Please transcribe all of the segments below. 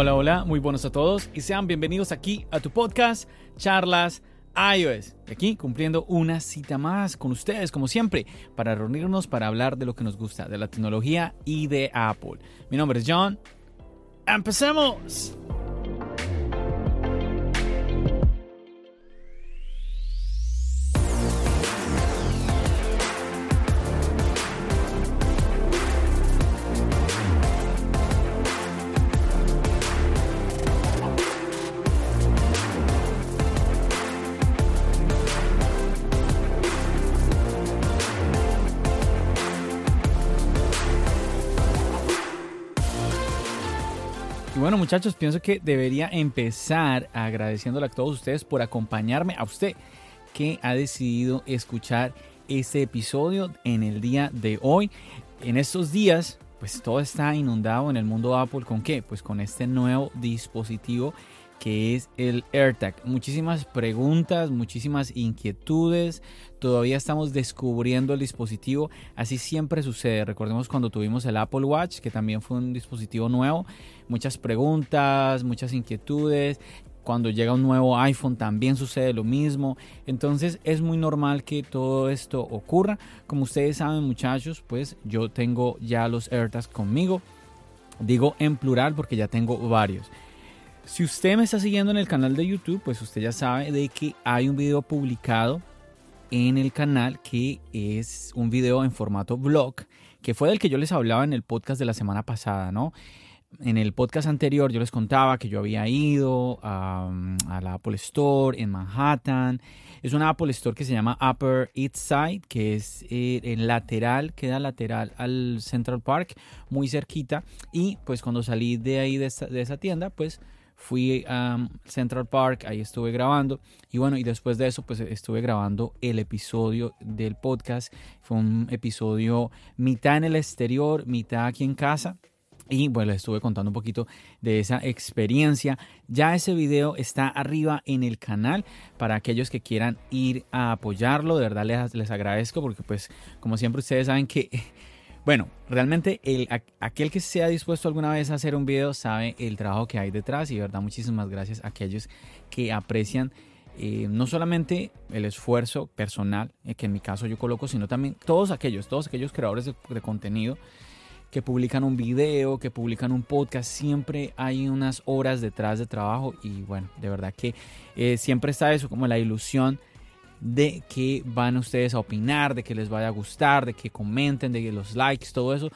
Hola, hola, muy buenos a todos y sean bienvenidos aquí a tu podcast Charlas iOS. Aquí cumpliendo una cita más con ustedes, como siempre, para reunirnos para hablar de lo que nos gusta, de la tecnología y de Apple. Mi nombre es John. ¡Empecemos! Bueno muchachos, pienso que debería empezar agradeciéndole a todos ustedes por acompañarme, a usted que ha decidido escuchar este episodio en el día de hoy. En estos días, pues todo está inundado en el mundo Apple con qué? Pues con este nuevo dispositivo que es el AirTag. Muchísimas preguntas, muchísimas inquietudes. Todavía estamos descubriendo el dispositivo. Así siempre sucede. Recordemos cuando tuvimos el Apple Watch, que también fue un dispositivo nuevo. Muchas preguntas, muchas inquietudes. Cuando llega un nuevo iPhone también sucede lo mismo. Entonces es muy normal que todo esto ocurra. Como ustedes saben muchachos, pues yo tengo ya los AirTags conmigo. Digo en plural porque ya tengo varios. Si usted me está siguiendo en el canal de YouTube, pues usted ya sabe de que hay un video publicado en el canal que es un video en formato vlog, que fue del que yo les hablaba en el podcast de la semana pasada, ¿no? En el podcast anterior yo les contaba que yo había ido a, la Apple Store en Manhattan. Es una Apple Store que se llama Upper East Side, que es eh, en lateral, queda lateral al Central Park, muy cerquita. Y pues cuando salí de ahí de, de esa tienda, pues fui a Central Park, ahí estuve grabando y bueno, y después de eso pues estuve grabando el episodio del podcast. Fue un episodio mitad en el exterior, mitad aquí en casa. Y bueno, les estuve contando un poquito de esa experiencia. Ya ese video está arriba en el canal para aquellos que quieran ir a apoyarlo. De verdad les, les agradezco porque pues como siempre ustedes saben que bueno, realmente el, aquel que sea dispuesto alguna vez a hacer un video sabe el trabajo que hay detrás y de verdad muchísimas gracias a aquellos que aprecian eh, no solamente el esfuerzo personal eh, que en mi caso yo coloco, sino también todos aquellos, todos aquellos creadores de, contenido que publican un video, que publican un podcast, siempre hay unas horas detrás de trabajo y bueno, de verdad que eh, siempre está eso como la ilusión de que van ustedes a opinar, de que les vaya a gustar, de que comenten, de que los likes, todo eso,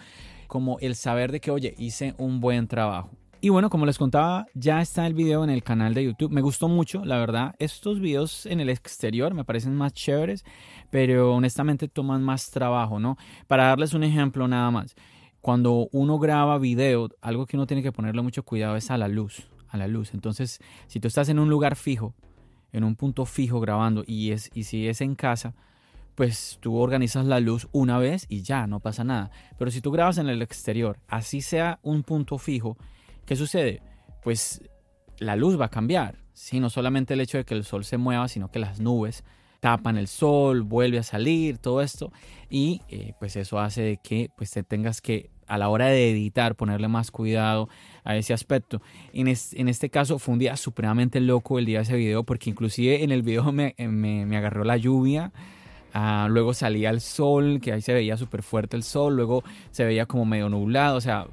como el saber de que, oye, hice un buen trabajo. Y bueno, como les contaba, ya está el video en el canal de YouTube. Me gustó mucho, la verdad. Estos videos en el exterior me parecen más chéveres, pero honestamente toman más trabajo, ¿no? Para darles un ejemplo nada más. Cuando uno graba video, algo que uno tiene que ponerle mucho cuidado es a la luz, a la luz. Entonces, si tú estás en un lugar fijo, en un punto fijo grabando y, es, y si es en casa, pues tú organizas la luz una vez y ya, no pasa nada. Pero si tú grabas en el exterior, así sea un punto fijo, ¿qué sucede? Pues la luz va a cambiar. ¿sí? No solamente el hecho de que el sol se mueva, sino que las nubes tapan el sol, vuelve a salir, todo esto. Y eh, pues eso hace que pues te tengas que a la hora de editar ponerle más cuidado a ese aspecto. En, en este caso fue un día supremamente loco el día de ese video porque inclusive en el video me, me, agarró la lluvia. Ah, luego salía el sol, que ahí se veía súper fuerte el sol, luego se veía como medio nublado, o sea,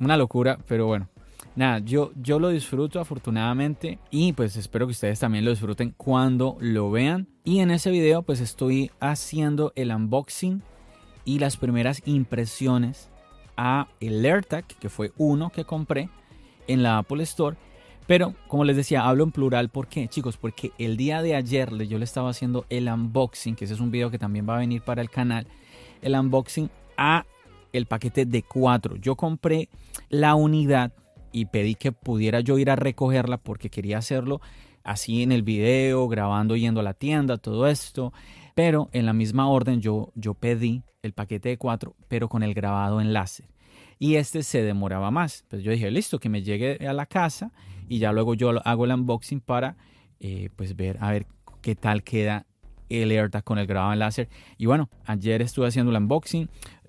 una locura, pero bueno, nada, yo, yo lo disfruto afortunadamente y pues espero que ustedes también lo disfruten cuando lo vean. Y en ese video pues estoy haciendo el unboxing y las primeras impresiones a el AirTag, que fue uno que compré en la Apple Store. Pero como les decía, hablo en plural. ¿Por qué, chicos? Porque el día de ayer yo le estaba haciendo el unboxing, que ese es un video que también va a venir para el canal, el unboxing a el paquete de cuatro. Yo compré la unidad y pedí que pudiera yo ir a recogerla porque quería hacerlo así en el video, grabando yendo a la tienda, todo esto. Pero en la misma orden yo, yo pedí el paquete de cuatro, pero con el grabado en láser. Y este se demoraba más. Pues yo dije, listo, que me llegue a la casa y ya luego yo hago el unboxing para eh, pues ver a ver qué tal queda el AirTag con el grabado en láser. Y bueno, ayer estuve haciendo el unboxing.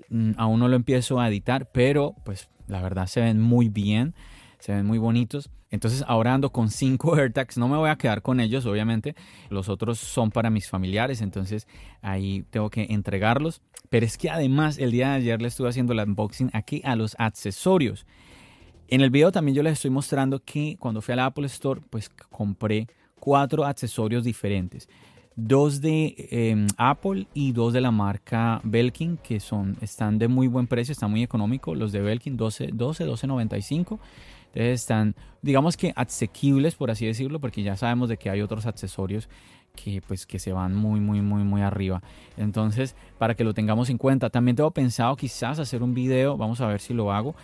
Mm, aún no lo empiezo a editar, pero pues la verdad se ven muy bien, se ven muy bonitos. Entonces ahora ando con cinco AirTags, no me voy a quedar con ellos obviamente, los otros son para mis familiares, entonces ahí tengo que entregarlos. Pero es que además el día de ayer le estuve haciendo el unboxing aquí a los accesorios. En el video también yo les estoy mostrando que cuando fui a la Apple Store pues compré cuatro accesorios diferentes dos de em, Apple y dos de la marca Belkin que son están de muy buen precio, están muy económicos. Los de Belkin 12, 12, 12.95. Entonces están, digamos que asequibles, por así decirlo, porque ya sabemos de que hay otros accesorios que pues que se van muy muy muy muy arriba entonces para que lo tengamos en cuenta también tengo pensado quizás hacer un video vamos a ver si lo hago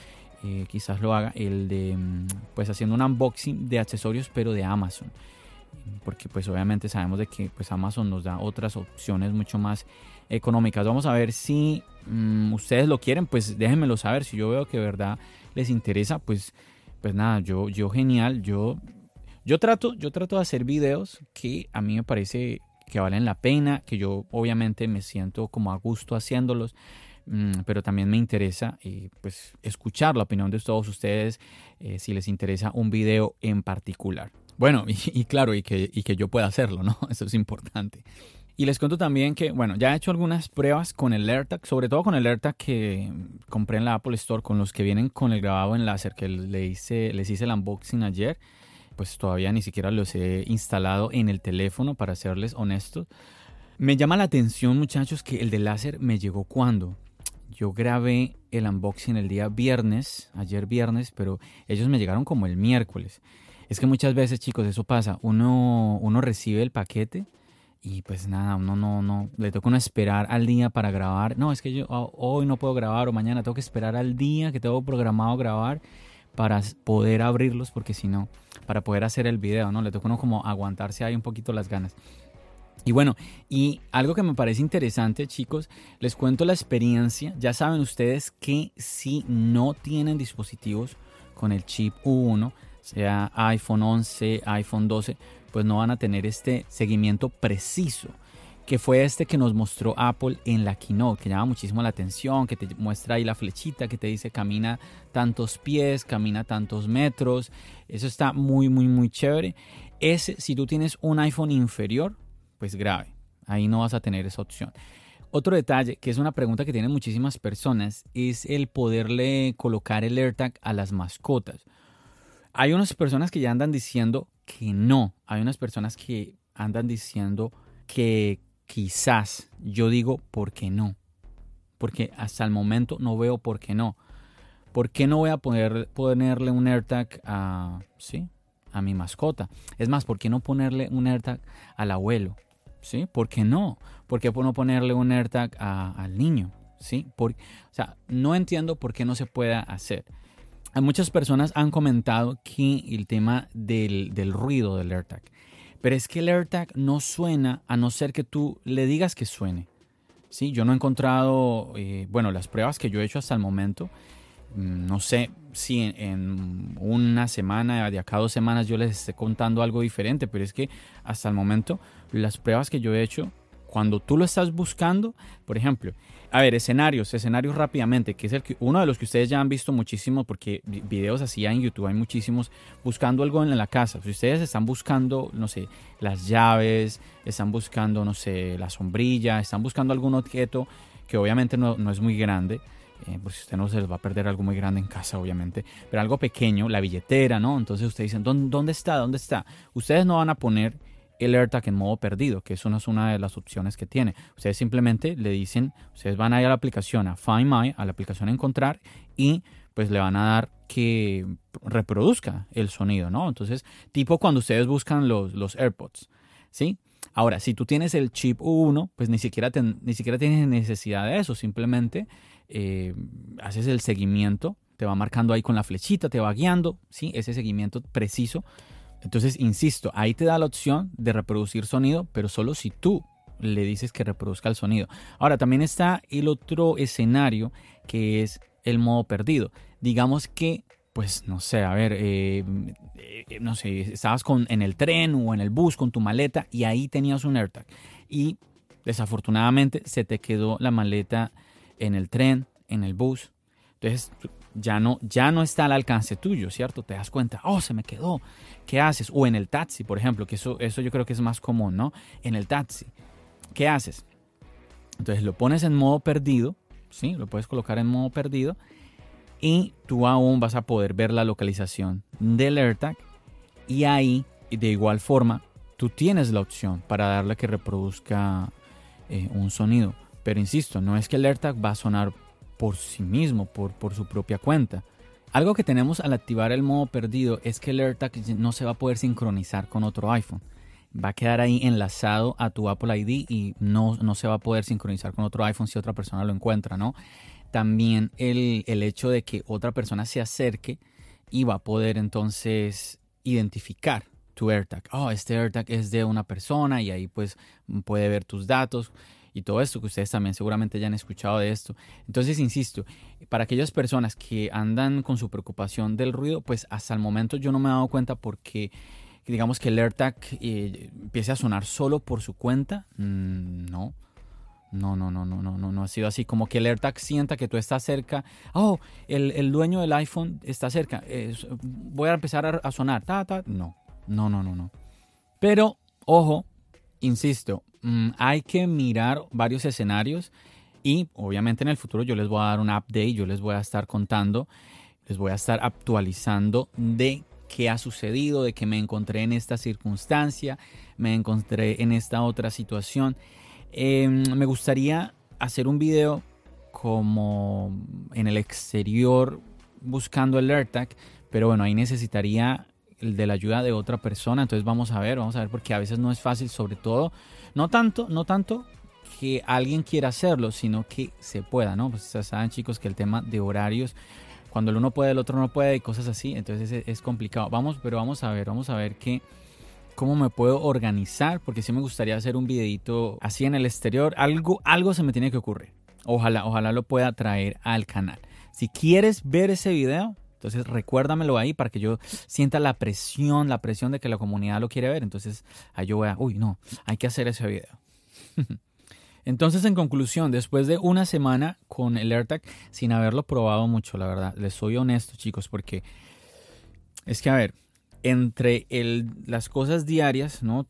eh, quizás lo haga el de mm, pues haciendo un unboxing de accesorios pero de Amazon porque pues obviamente sabemos de que pues Amazon nos da otras opciones mucho más económicas. Vamos a ver si mm, ustedes lo quieren, pues déjenmelo saber. Si yo veo que de verdad les interesa, pues, pues nada, yo, yo genial, yo, yo trato, yo trato de hacer videos que a mí me parece que valen la pena, que yo obviamente me siento como a gusto haciéndolos mm, pero también me interesa eh, pues escuchar la opinión de todos ustedes eh, si les interesa un video en particular. Bueno, y, claro, y que, y que yo pueda hacerlo, ¿no? Eso es importante. Y les cuento también que, bueno, ya he hecho algunas pruebas con el AirTag, sobre todo con el AirTag que compré en la Apple Store, con los que vienen con el grabado en láser, que le hice, les hice el unboxing ayer. Pues todavía ni siquiera los he instalado en el teléfono, para serles honestos. Me llama la atención, muchachos, que el de láser me llegó cuando. Yo grabé el unboxing el día viernes, ayer viernes, pero ellos me llegaron como el miércoles. Es que muchas veces, chicos, eso pasa. Uno, uno recibe el paquete y pues nada, uno no, no, le toca uno esperar al día para grabar. No, es que yo oh, hoy no puedo grabar o mañana tengo que esperar al día que tengo programado grabar para poder abrirlos, porque si no, para poder hacer el video, ¿no? Le toca uno como aguantarse ahí un poquito las ganas. Y bueno, y algo que me parece interesante, chicos, les cuento la experiencia. Ya saben ustedes que si no tienen dispositivos con el chip U1, sea iPhone 11, iPhone 12, pues no van a tener este seguimiento preciso que fue este que nos mostró Apple en la keynote, que llama muchísimo la atención, que te muestra ahí la flechita que te dice camina tantos pies, camina tantos metros. Eso está muy, muy, muy chévere. Ese, si tú tienes un iPhone inferior, pues grave. Ahí no vas a tener esa opción. Otro detalle, que es una pregunta que tienen muchísimas personas, es el poderle colocar el AirTag a las mascotas. Hay unas personas que ya andan diciendo que no. Hay unas personas que andan diciendo que quizás. Yo digo, ¿por qué no? Porque hasta el momento no veo por qué no. ¿Por qué no voy a poder ponerle un AirTag a, ¿sí? a mi mascota? Es más, ¿por qué no ponerle un AirTag al abuelo? ¿Sí? ¿Por qué no? ¿Por qué no ponerle un AirTag al niño? ¿Sí? o sea, no entiendo por qué no se pueda hacer muchas personas han comentado que el tema del, ruido del AirTag. Pero es que el AirTag no suena a no ser que tú le digas que suene. Sí, yo no he encontrado, eh, bueno, las pruebas que yo he hecho hasta el momento, mm, no sé si en, una semana, de acá dos semanas yo les esté contando algo diferente, pero es que hasta el momento las pruebas que yo he hecho, cuando tú lo estás buscando, por ejemplo, a ver, escenarios, escenarios rápidamente, que es el que, uno de los que ustedes ya han visto muchísimo, porque videos así en YouTube hay muchísimos, buscando algo en la casa. Si ustedes están buscando, no sé, las llaves, están buscando, no sé, la sombrilla, están buscando algún objeto que obviamente no, es muy grande, eh, por si usted no se les va a perder algo muy grande en casa, obviamente, pero algo pequeño, la billetera, ¿no? Entonces ustedes dicen, ¿dónde está? ¿Dónde está? Ustedes no van a poner AirTag en modo perdido, que eso no es una de las opciones que tiene. Ustedes simplemente le dicen, ustedes van a ir a la aplicación, a Find My, a la aplicación Encontrar y pues le van a dar que reproduzca el sonido, ¿no? Entonces, tipo cuando ustedes buscan los, AirPods, ¿sí? Ahora, si tú tienes el chip 1, pues ni siquiera, ni siquiera tienes necesidad de eso, simplemente eh, haces el seguimiento, te va marcando ahí con la flechita, te va guiando, ¿sí? ese seguimiento preciso. Entonces, insisto, ahí te da la opción de reproducir sonido, pero solo si tú le dices que reproduzca el sonido. Ahora, también está el otro escenario que es el modo perdido. Digamos que, pues, no sé, a ver, eh, eh, no sé, estabas con, en el tren o en el bus con tu maleta y ahí tenías un AirTag. Y desafortunadamente se te quedó la maleta en el tren, en el bus. Entonces ya no, ya no está al alcance tuyo, ¿cierto? Te das cuenta, oh, se me quedó. ¿Qué haces? O en el taxi, por ejemplo, que eso, eso yo creo que es más común, ¿no? En el taxi. ¿Qué haces? Entonces lo pones en modo perdido, ¿sí? Lo puedes colocar en modo perdido y tú aún vas a poder ver la localización del AirTag y ahí, de igual forma, tú tienes la opción para darle que reproduzca eh, un sonido. Pero insisto, no es que el AirTag va a sonar por sí mismo, por, por su propia cuenta. Algo que tenemos al activar el modo perdido es que el AirTag no se va a poder sincronizar con otro iPhone va a quedar ahí enlazado a tu Apple ID y no, no se va a poder sincronizar con otro iPhone si otra persona lo encuentra, ¿no? También el, hecho de que otra persona se acerque y va a poder entonces identificar tu AirTag. Oh, este AirTag es de una persona y ahí pues puede ver tus datos y todo esto que ustedes también seguramente ya han escuchado de esto. Entonces, insisto, para aquellas personas que andan con su preocupación del ruido, pues hasta el momento yo no me he dado cuenta porque digamos que el AirTag eh, empiece a sonar solo por su cuenta, mm, no. No, no, no, no, no, no, no ha sido así. Como que el AirTag sienta que tú estás cerca. Oh, el, dueño del iPhone está cerca. voy a empezar a, sonar. Ta, ta. No, no, no, no, no. Pero, ojo, insisto, mm, hay que mirar varios escenarios y obviamente en el futuro yo les voy a dar un update, yo les voy a estar contando, les voy a estar actualizando de qué ha sucedido, de que me encontré en esta circunstancia, me encontré en esta otra situación. Em, me gustaría hacer un video como en el exterior buscando el AirTag, pero bueno, ahí necesitaría de la ayuda de otra persona, entonces vamos a ver, vamos a ver porque a veces no es fácil, sobre todo, no tanto, no tanto que alguien quiera hacerlo, sino que se pueda, ¿no? Pues saben chicos que el tema de horarios cuando el uno puede, el otro no puede y cosas así. Entonces es, complicado. Vamos, pero vamos a ver, vamos a ver qué, cómo me puedo organizar, porque sí me gustaría hacer un videito así en el exterior. Algo, algo se me tiene que ocurrir. Ojalá, ojalá lo pueda traer al canal. Si quieres ver ese video, entonces recuérdamelo ahí para que yo sienta la presión, la presión de que la comunidad lo quiere ver. Entonces ahí yo voy a, uy, no, hay que hacer ese video. Entonces, en conclusión, después de una semana con el AirTag, sin haberlo probado mucho, la verdad, les soy honesto, chicos, porque es que, a ver, entre el, las cosas diarias, ¿no?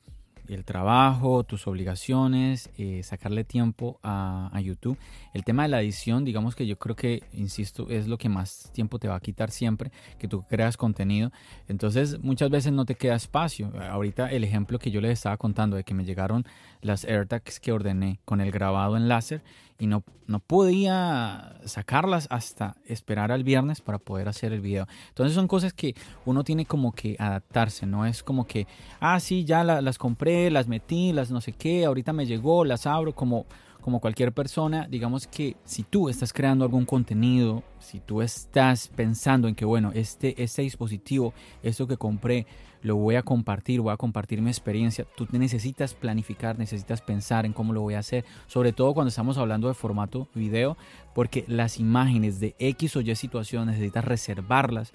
El trabajo, tus obligaciones, eh, sacarle tiempo a, YouTube. El tema de la edición, digamos que yo creo que, insisto, es lo que más tiempo te va a quitar siempre, que tú creas contenido. Entonces, muchas veces no te queda espacio. Ahorita el ejemplo que yo les estaba contando de que me llegaron las AirTags que ordené con el grabado en láser y no, no podía sacarlas hasta esperar al viernes para poder hacer el video. Entonces son cosas que uno tiene como que adaptarse, no es como que, ah, sí, ya las compré, las metí, las no sé qué, ahorita me llegó, las abro, como, como cualquier persona, digamos que si tú estás creando algún contenido, si tú estás pensando en que, bueno, este, este dispositivo, esto que compré, lo voy a compartir, voy a compartir mi experiencia. Tú necesitas planificar, necesitas pensar en cómo lo voy a hacer, sobre todo cuando estamos hablando de formato video, porque las imágenes de X o Y situación necesitas reservarlas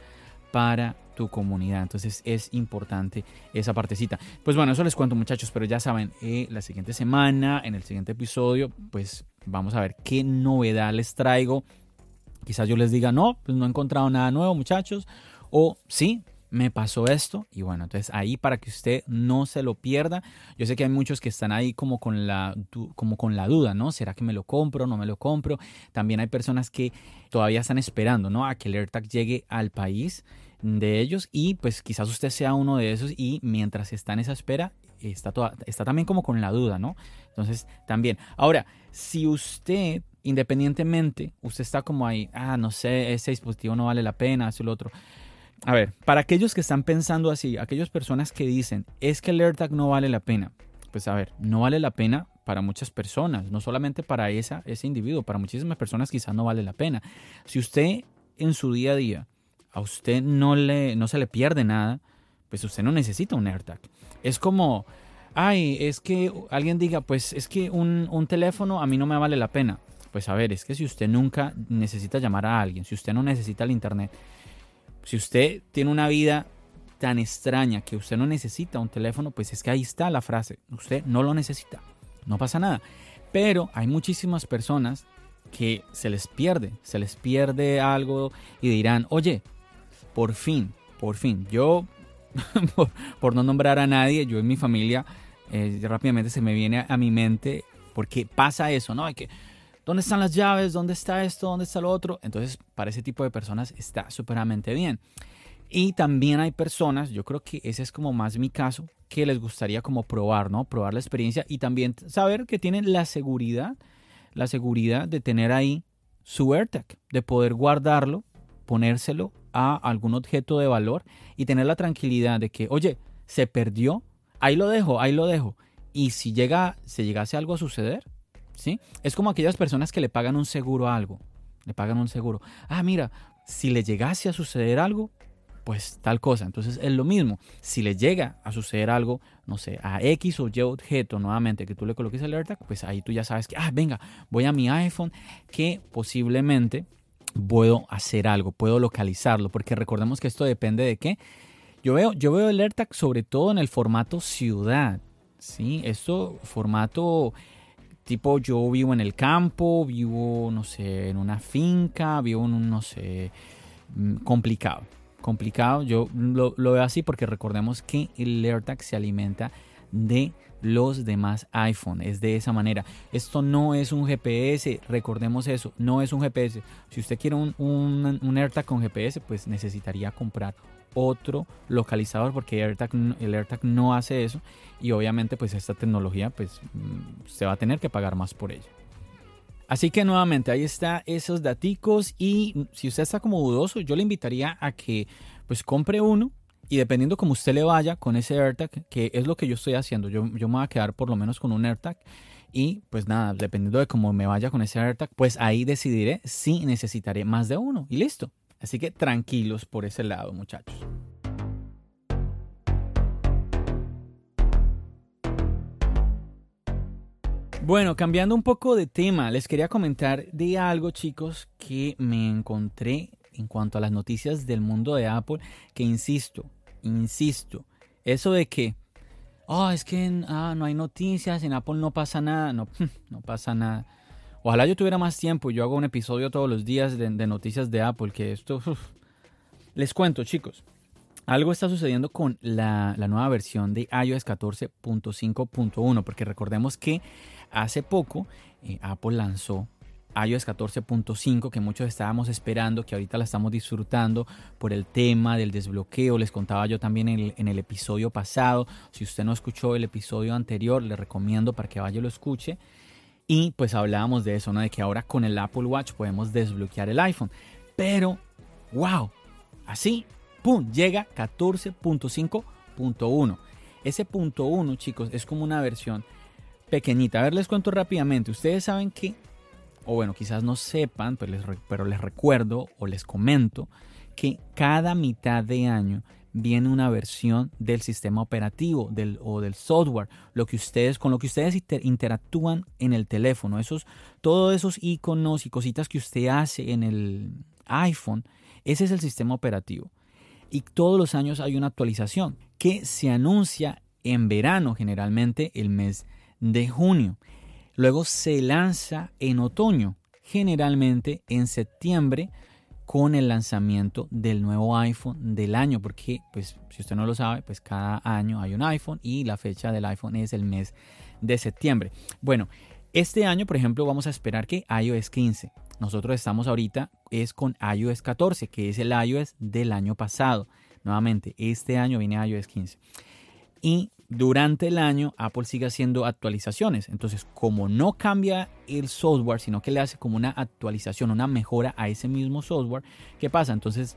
para tu comunidad. Entonces es importante esa partecita. Pues bueno, eso les cuento muchachos, pero ya saben, eh, la siguiente semana, en el siguiente episodio, pues vamos a ver qué novedad les traigo. Quizás yo les diga, no, pues no he encontrado nada nuevo muchachos. O sí, me pasó esto y bueno, entonces ahí para que usted no se lo pierda. Yo sé que hay muchos que están ahí como con la como con la duda, ¿no? ¿Será que me lo compro, no me lo compro? También hay personas que todavía están esperando, ¿no? A que el AirTag llegue al país de ellos y pues quizás usted sea uno de esos y mientras está en esa espera está toda, está también como con la duda, ¿no? Entonces, también. Ahora, si usted independientemente, usted está como ahí, ah, no sé, ese dispositivo no vale la pena, eso lo otro a ver, para aquellos que están pensando así, aquellas personas que dicen, es que el AirTag no vale la pena, pues a ver, no vale la pena para muchas personas, no solamente para esa, ese individuo, para muchísimas personas quizás no vale la pena. Si usted en su día a día a usted no, le, no se le pierde nada, pues usted no necesita un AirTag. Es como, ay, es que alguien diga, pues es que un, un teléfono a mí no me vale la pena. Pues a ver, es que si usted nunca necesita llamar a alguien, si usted no necesita el Internet, si usted tiene una vida tan extraña que usted no necesita un teléfono, pues es que ahí está la frase, usted no lo necesita, no pasa nada. Pero hay muchísimas personas que se les pierde, se les pierde algo y dirán, oye, por fin, por fin, yo, por, no nombrar a nadie, yo en mi familia, eh, rápidamente se me viene a, mi mente, porque pasa eso, ¿no? Hay que, ¿dónde están las llaves? ¿Dónde está esto? ¿Dónde está lo otro? Entonces, para ese tipo de personas está superamente bien. Y también hay personas, yo creo que ese es como más mi caso, que les gustaría como probar, ¿no? Probar la experiencia y también saber que tienen la seguridad, la seguridad de tener ahí su AirTag, de poder guardarlo, ponérselo a algún objeto de valor y tener la tranquilidad de que, oye, se perdió, ahí lo dejo, ahí lo dejo. Y si llega, se llegase algo a suceder, ¿sí? Es como aquellas personas que le pagan un seguro a algo, le pagan un seguro. Ah, mira, si le llegase a suceder algo, pues tal cosa. Entonces es lo mismo. Si le llega a suceder algo, no sé, a X o Y objeto nuevamente que tú le coloques alerta, pues ahí tú ya sabes que, ah, venga, voy a mi iPhone que posiblemente puedo hacer algo, puedo localizarlo, porque recordemos que esto depende de qué. Yo veo, yo veo el AirTag sobre todo en el formato ciudad, ¿sí? Esto formato tipo yo vivo en el campo, vivo, no sé, en una finca, vivo en un, no sé, mm, complicado. Complicado, yo lo, veo así porque recordemos que el AirTag se alimenta de los demás iPhone. Es de esa manera. Esto no es un GPS, recordemos eso, no es un GPS. Si usted quiere un, un, AirTag con GPS, pues necesitaría comprar otro localizador porque el AirTag, el AirTag no hace eso y obviamente pues esta tecnología pues mm, se va a tener que pagar más por ella. Así que nuevamente ahí está esos daticos y si usted está como dudoso yo le invitaría a que pues compre uno y dependiendo como usted le vaya con ese AirTag, que es lo que yo estoy haciendo, yo, yo me voy a quedar por lo menos con un AirTag. Y pues nada, dependiendo de cómo me vaya con ese AirTag, pues ahí decidiré si necesitaré más de uno. Y listo. Así que tranquilos por ese lado, muchachos. Bueno, cambiando un poco de tema, les quería comentar de algo, chicos, que me encontré en cuanto a las noticias del mundo de Apple, que insisto, insisto, eso de que, oh, es que ah, no hay noticias, en Apple no pasa nada, no, no pasa nada. Ojalá yo tuviera más tiempo yo hago un episodio todos los días de, noticias de Apple, que esto... Les cuento, chicos. Algo está sucediendo con la, nueva versión de iOS 14.5.1, porque recordemos que hace poco eh, Apple lanzó iOS 14.5 que muchos estábamos esperando, que ahorita la estamos disfrutando por el tema del desbloqueo. Les contaba yo también en el, episodio pasado. Si usted no escuchó el episodio anterior, le recomiendo para que vaya y lo escuche. Y pues hablábamos de eso, ¿no? De que ahora con el Apple Watch podemos desbloquear el iPhone. Pero, wow, así, ¡pum! Llega 14.5.1. Ese punto 1, chicos, es como una versión pequeñita. A ver, les cuento rápidamente. Ustedes saben que o bueno, quizás no sepan, pero les, recuerdo o les comento que cada mitad de año viene una versión del sistema operativo o del software, lo que ustedes, con lo que ustedes interactúan en el teléfono, esos, todos esos iconos y cositas que usted hace en el iPhone, ese es el sistema operativo. Y todos los años hay una actualización que se anuncia en verano, generalmente el mes de junio. Luego se lanza en otoño, generalmente en septiembre, con el lanzamiento del nuevo iPhone del año, porque pues si usted no lo sabe, pues cada año hay un iPhone y la fecha del iPhone es el mes de septiembre. Bueno, este año, por ejemplo, vamos a esperar que iOS 15. Nosotros estamos ahorita es con iOS 14, que es el iOS del año pasado. Nuevamente, este año viene iOS 15. Y durante el año Apple sigue haciendo actualizaciones. Entonces, como no cambia el software, sino que le hace como una actualización, una mejora a ese mismo software, ¿qué pasa? Entonces,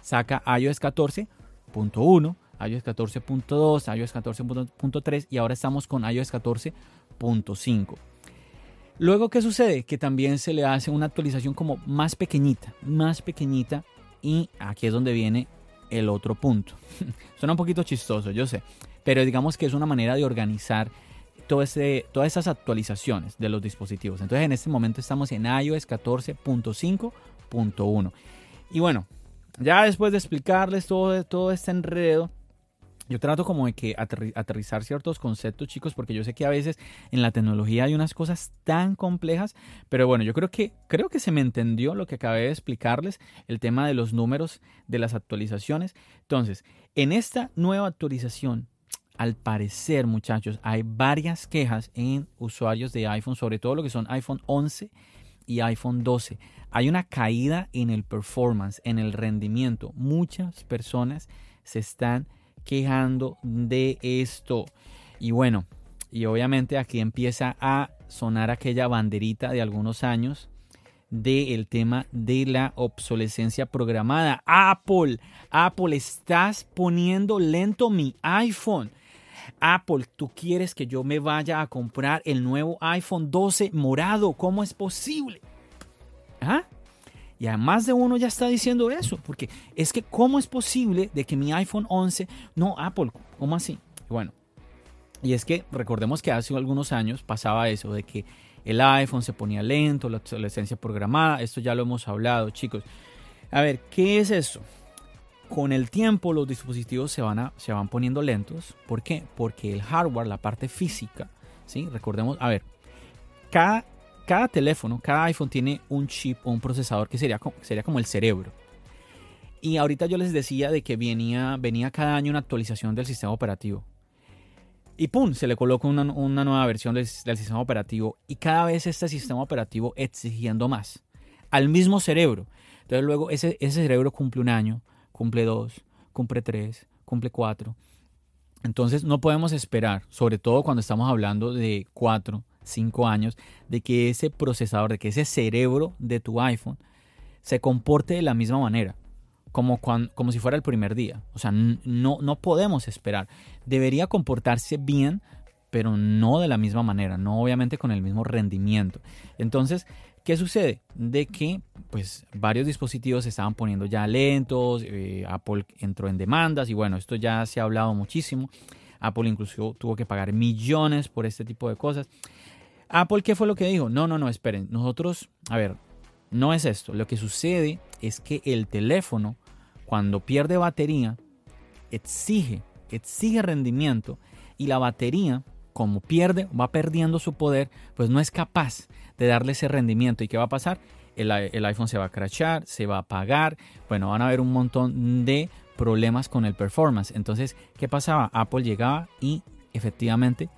saca iOS 14.1, iOS 14.2, iOS 14.3 y ahora estamos con iOS 14.5. Luego, ¿qué sucede? Que también se le hace una actualización como más pequeñita, más pequeñita y aquí es donde viene el otro punto. Suena un poquito chistoso, yo sé, pero digamos que es una manera de organizar todo todas esas actualizaciones de los dispositivos. Entonces en este momento estamos en iOS 14.5.1. Y bueno, ya después de explicarles todo, todo este enredo, yo trato como de que aterrizar ciertos conceptos, chicos, porque yo sé que a veces en la tecnología hay unas cosas tan complejas, pero bueno, yo creo que creo que se me entendió lo que acabé de explicarles, el tema de los números de las actualizaciones. Entonces, en esta nueva actualización, al parecer, muchachos, hay varias quejas en usuarios de iPhone, sobre todo lo que son iPhone 11 y iPhone 12. Hay una caída en el performance, en el rendimiento. Muchas personas se están quejando de esto. Y bueno, y obviamente aquí empieza a sonar aquella banderita de algunos años del tema de la obsolescencia programada. Apple, Apple, estás poniendo lento mi iPhone. Apple, tú quieres que yo me vaya a comprar el nuevo iPhone 12 morado. ¿Cómo es posible? ¿Ah? Y además de uno ya está diciendo eso, porque es que ¿cómo es posible de que mi iPhone 11, no Apple, ¿cómo así? Bueno, y es que recordemos que hace algunos años pasaba eso, de que el iPhone se ponía lento, la obsolescencia programada, esto ya lo hemos hablado, chicos. A ver, ¿qué es eso? Con el tiempo los dispositivos se van, se van poniendo lentos. ¿Por qué? Porque el hardware, la parte física, ¿sí? Recordemos, a ver, cada cada teléfono, cada iPhone tiene un chip o un procesador que sería, sería como el cerebro. Y ahorita yo les decía de que venía, venía cada año una actualización del sistema operativo. Y pum, se le coloca una, nueva versión del, sistema operativo. Y cada vez este sistema operativo exigiendo más. Al mismo cerebro. Entonces luego ese, ese cerebro cumple un año, cumple dos, cumple tres, cumple cuatro. Entonces no podemos esperar, sobre todo cuando estamos hablando de cuatro, cinco años, de que ese procesador, de que ese cerebro de tu iPhone se comporte de la misma manera, como, como si fuera el primer día. O sea, no, no podemos esperar. Debería comportarse bien, pero no de la misma manera, no obviamente con el mismo rendimiento. Entonces, ¿qué sucede? De que pues varios dispositivos se estaban poniendo ya lentos, eh, Apple entró en demandas y bueno, esto ya se ha hablado muchísimo. Apple incluso tuvo que pagar millones por este tipo de cosas. Apple, ¿qué fue lo que dijo? No, no, no, esperen. Nosotros, a ver, no es esto. Lo que sucede es que el teléfono, cuando pierde batería, exige, exige rendimiento y la batería, como pierde, va perdiendo su poder, pues no es capaz de darle ese rendimiento. ¿Y qué va a pasar? El, el iPhone se va a crashar, se va a apagar, bueno, van a haber un montón de problemas con el performance. Entonces, ¿qué pasaba? Apple llegaba y efectivamente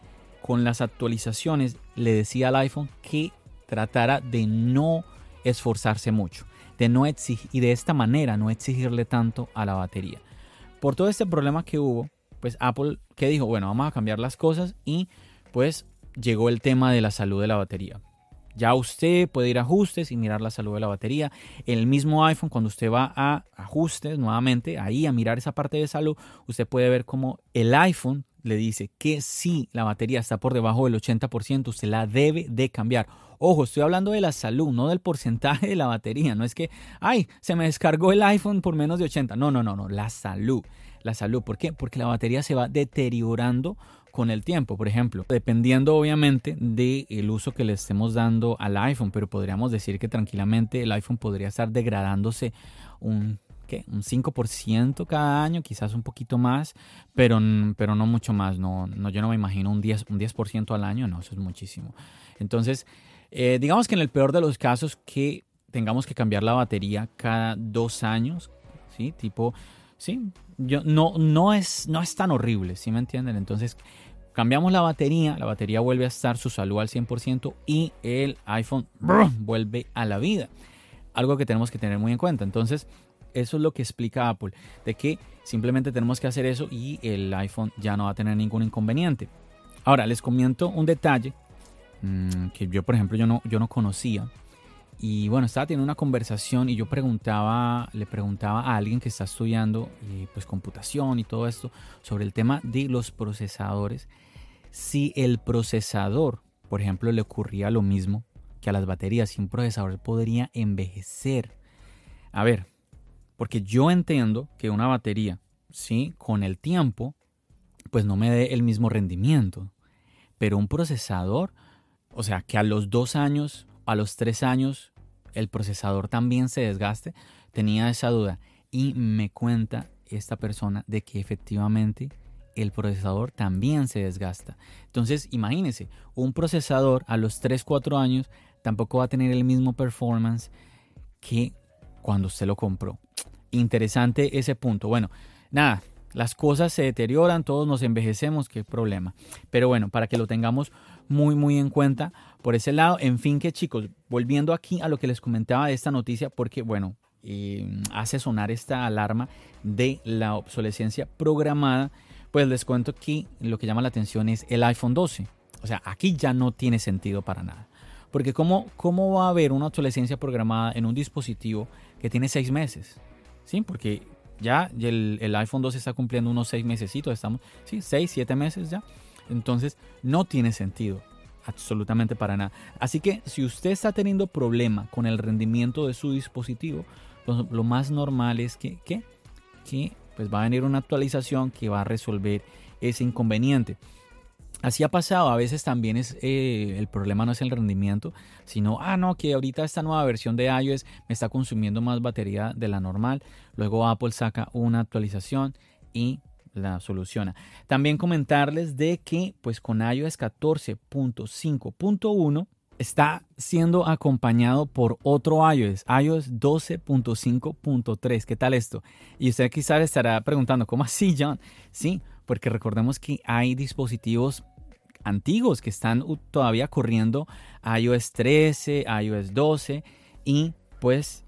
con las actualizaciones le decía al iPhone que tratara de no esforzarse mucho, de no exigir, y de esta manera no exigirle tanto a la batería. Por todo este problema que hubo, pues Apple, que dijo? Bueno, vamos a cambiar las cosas y pues llegó el tema de la salud de la batería. Ya usted puede ir a ajustes y mirar la salud de la batería. El mismo iPhone, cuando usted va a ajustes nuevamente, ahí a mirar esa parte de salud, usted puede ver cómo el iPhone le dice que si la batería está por debajo del 80%, usted la debe de cambiar. Ojo, estoy hablando de la salud, no del porcentaje de la batería. No es que, ay, se me descargó el iPhone por menos de 80. No, no, no, no, la salud. La salud. ¿Por qué? Porque la batería se va deteriorando con el tiempo, por ejemplo, dependiendo obviamente del uso que le estemos dando al iPhone, pero podríamos decir que tranquilamente el iPhone podría estar degradándose un un 5% cada año, quizás un poquito más, pero, pero no mucho más. No, no, yo no me imagino un 10%, un 10 al año, no, eso es muchísimo. Entonces, eh, digamos que en el peor de los casos que tengamos que cambiar la batería cada dos años, ¿sí? Tipo, sí, yo, no, no, es, no es tan horrible, ¿sí me entienden? Entonces, cambiamos la batería, la batería vuelve a estar su salud al 100% y el iPhone vuelve a la vida. Algo que tenemos que tener muy en cuenta. Entonces, eso es lo que explica Apple, de que simplemente tenemos que hacer eso y el iPhone ya no va a tener ningún inconveniente. Ahora, les comento un detalle mm, que yo, por ejemplo, yo no, yo no conocía y bueno, estaba teniendo una conversación y yo preguntaba, le preguntaba a alguien que está estudiando eh, pues computación y todo esto sobre el tema de los procesadores, si el procesador, por ejemplo, le ocurría lo mismo que a las baterías, si un procesador podría envejecer. A ver, porque yo entiendo que una batería, sí, con el tiempo, pues no me dé el mismo rendimiento, pero un procesador, o sea, que a los dos años a los tres años el procesador también se desgaste, tenía esa duda. Y me cuenta esta persona de que efectivamente el procesador también se desgasta. Entonces, imagínese, un procesador a los 3, 4 años tampoco va a tener el mismo performance que cuando usted lo compró. Interesante ese punto. Bueno, nada, las cosas se deterioran, todos nos envejecemos, qué problema. Pero bueno, para que lo tengamos muy, muy en cuenta por ese lado. En fin, que chicos, volviendo aquí a lo que les comentaba de esta noticia, porque bueno, eh, hace sonar esta alarma de la obsolescencia programada, pues les cuento que lo que llama la atención es el iPhone 12. O sea, aquí ya no tiene sentido para nada. Porque ¿cómo, cómo va a haber una obsolescencia programada en un dispositivo que tiene seis meses? ¿Sí? Porque ya el, el iPhone 12 está cumpliendo unos seis meses, estamos, sí, seis, siete meses ya. Entonces, no tiene sentido absolutamente para nada. Así que si usted está teniendo problema con el rendimiento de su dispositivo, lo, más normal es que, que, que pues va a venir una actualización que va a resolver ese inconveniente. Así ha pasado, a veces también es eh, el problema no es el rendimiento, sino, ah, no, que ahorita esta nueva versión de iOS me está consumiendo más batería de la normal. Luego Apple saca una actualización y la soluciona. También comentarles de que pues con iOS 14.5.1 está siendo acompañado por otro iOS, iOS 12.5.3. ¿Qué tal esto? Y usted quizás estará preguntando, ¿cómo así, John? Sí, porque recordemos que hay dispositivos antiguos que están todavía corriendo iOS 13, iOS 12 y pues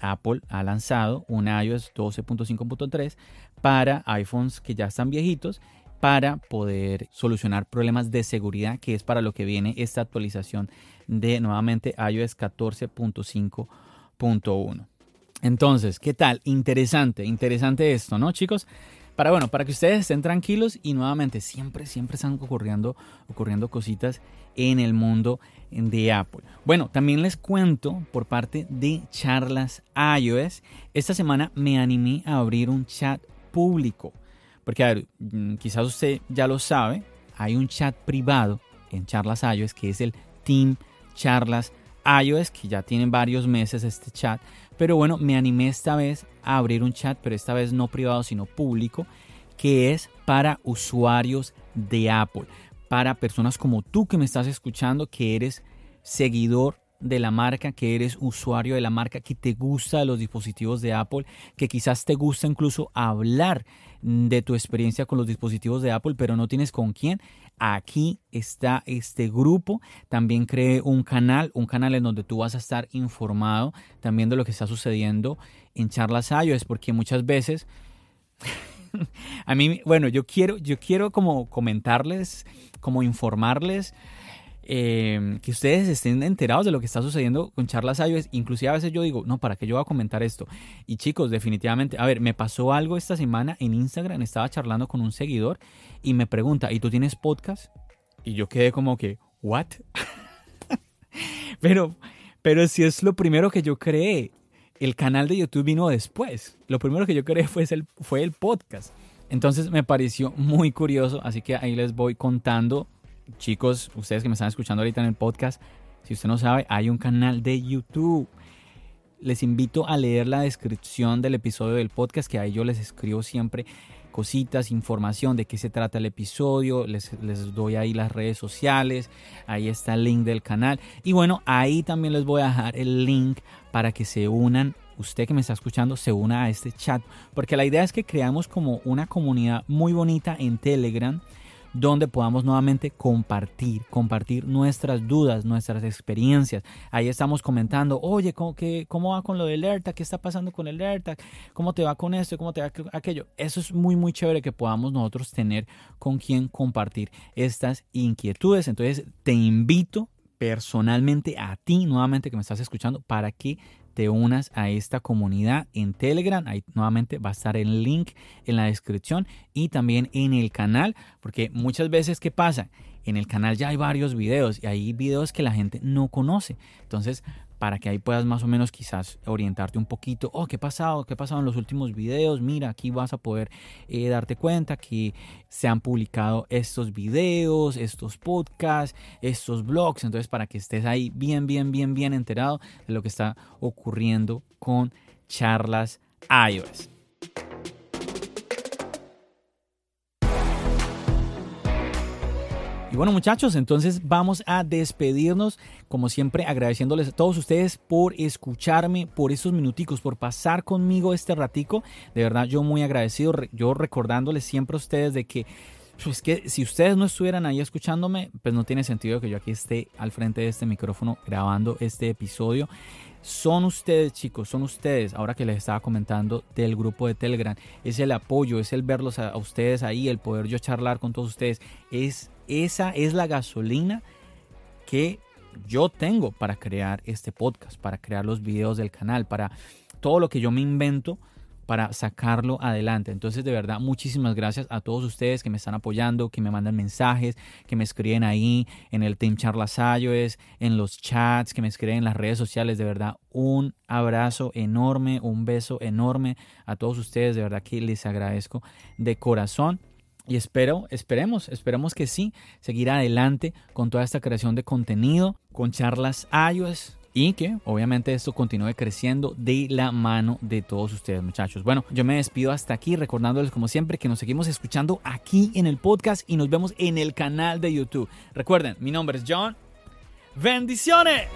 Apple ha lanzado un iOS 12.5.3 para iPhones que ya están viejitos para poder solucionar problemas de seguridad, que es para lo que viene esta actualización de nuevamente iOS 14.5.1. Entonces, ¿qué tal? Interesante, interesante esto, ¿no, chicos? Para bueno, para que ustedes estén tranquilos y nuevamente siempre, siempre están ocurriendo, ocurriendo cositas en el mundo de Apple. Bueno, también les cuento por parte de charlas iOS. Esta semana me animé a abrir un chat público. Porque, a ver, mm, quizás usted ya lo sabe, hay un chat privado en charlas iOS que es el Team Charlas iOS, que ya tienen varios meses este chat. Pero bueno, me animé esta vez a abrir un chat, pero esta vez no privado, sino público, que es para usuarios de Apple, para personas como tú que me estás escuchando, que eres seguidor de la marca, que eres usuario de la marca, que te gusta los dispositivos de Apple, que quizás te gusta incluso hablar de tu experiencia con los dispositivos de Apple, pero no tienes con quién. Aquí está este grupo. También creé un canal, un canal en donde tú vas a estar informado también de lo que está sucediendo en charlas iOS, porque muchas veces a mí, bueno, yo quiero, yo quiero como comentarles, como informarles Em, que ustedes estén enterados de lo que está sucediendo con charlas iOS. Inclusive a veces yo digo, no, ¿para qué yo voy a comentar esto? Y chicos, definitivamente, a ver, me pasó algo esta semana en Instagram, estaba charlando con un seguidor y me pregunta, ¿y tú tienes podcast? Y yo quedé como que, ¿what? pero, pero si es lo primero que yo creé, el canal de YouTube vino después. Lo primero que yo creé fue el, fue el podcast. Entonces me pareció muy curioso, así que ahí les voy contando chicos, ustedes que me están escuchando ahorita en el podcast, si usted no sabe, hay un canal de YouTube. Les invito a leer la descripción del episodio del podcast, que ahí yo les escribo siempre cositas, información de qué se trata el episodio, les, doy ahí las redes sociales, ahí está el link del canal y bueno, ahí también les voy a dejar el link para que se unan, usted que me está escuchando, se una a este chat, porque la idea es que creamos como una comunidad muy bonita en Telegram donde podamos nuevamente compartir, compartir nuestras dudas, nuestras experiencias. Ahí estamos comentando, oye, ¿cómo, qué, cómo va con lo del AirTag? ¿Qué está pasando con el AirTag? ¿Cómo te va con esto? ¿Cómo te va con aquello? Eso es muy, muy chévere que podamos nosotros tener con quien compartir estas inquietudes. Entonces, te invito personalmente a ti nuevamente que me estás escuchando para que te unas a esta comunidad en Telegram. Ahí nuevamente va a estar el link en la descripción y también en el canal, porque muchas veces, ¿qué pasa? En el canal ya hay varios videos y hay videos que la gente no conoce. Entonces, para que ahí puedas más o menos quizás orientarte un poquito, oh, ¿qué ha pasado? ¿Qué ha pasado en los últimos videos? Mira, aquí vas a poder eh, darte cuenta que se han publicado estos videos, estos podcasts, estos blogs, entonces para que estés ahí bien, bien, bien, bien enterado de lo que está ocurriendo con charlas iOS. Y bueno muchachos, entonces vamos a despedirnos, como siempre agradeciéndoles a todos ustedes por escucharme, por estos minuticos, por pasar conmigo este ratico. De verdad yo muy agradecido, yo recordándoles siempre a ustedes de que pues que si ustedes no estuvieran ahí escuchándome, pues no tiene sentido que yo aquí esté al frente de este micrófono grabando este episodio. Son ustedes, chicos, son ustedes, ahora que les estaba comentando del grupo de Telegram, es el apoyo, es el verlos a, a ustedes ahí, el poder yo charlar con todos ustedes, es esa es la gasolina que yo tengo para crear este podcast, para crear los videos del canal, para todo lo que yo me invento para sacarlo adelante. Entonces, de verdad, muchísimas gracias a todos ustedes que me están apoyando, que me mandan mensajes, que me escriben ahí en el Team Charlas iOS, en los chats, que me escriben en las redes sociales. De verdad, un abrazo enorme, un beso enorme a todos ustedes. De verdad que les agradezco de corazón. Y espero, esperemos, esperemos que sí, seguir adelante con toda esta creación de contenido, con charlas iOS, y que obviamente esto continúe creciendo de la mano de todos ustedes muchachos. Bueno, yo me despido hasta aquí recordándoles como siempre que nos seguimos escuchando aquí en el podcast y nos vemos en el canal de YouTube. Recuerden, mi nombre es John. Bendiciones.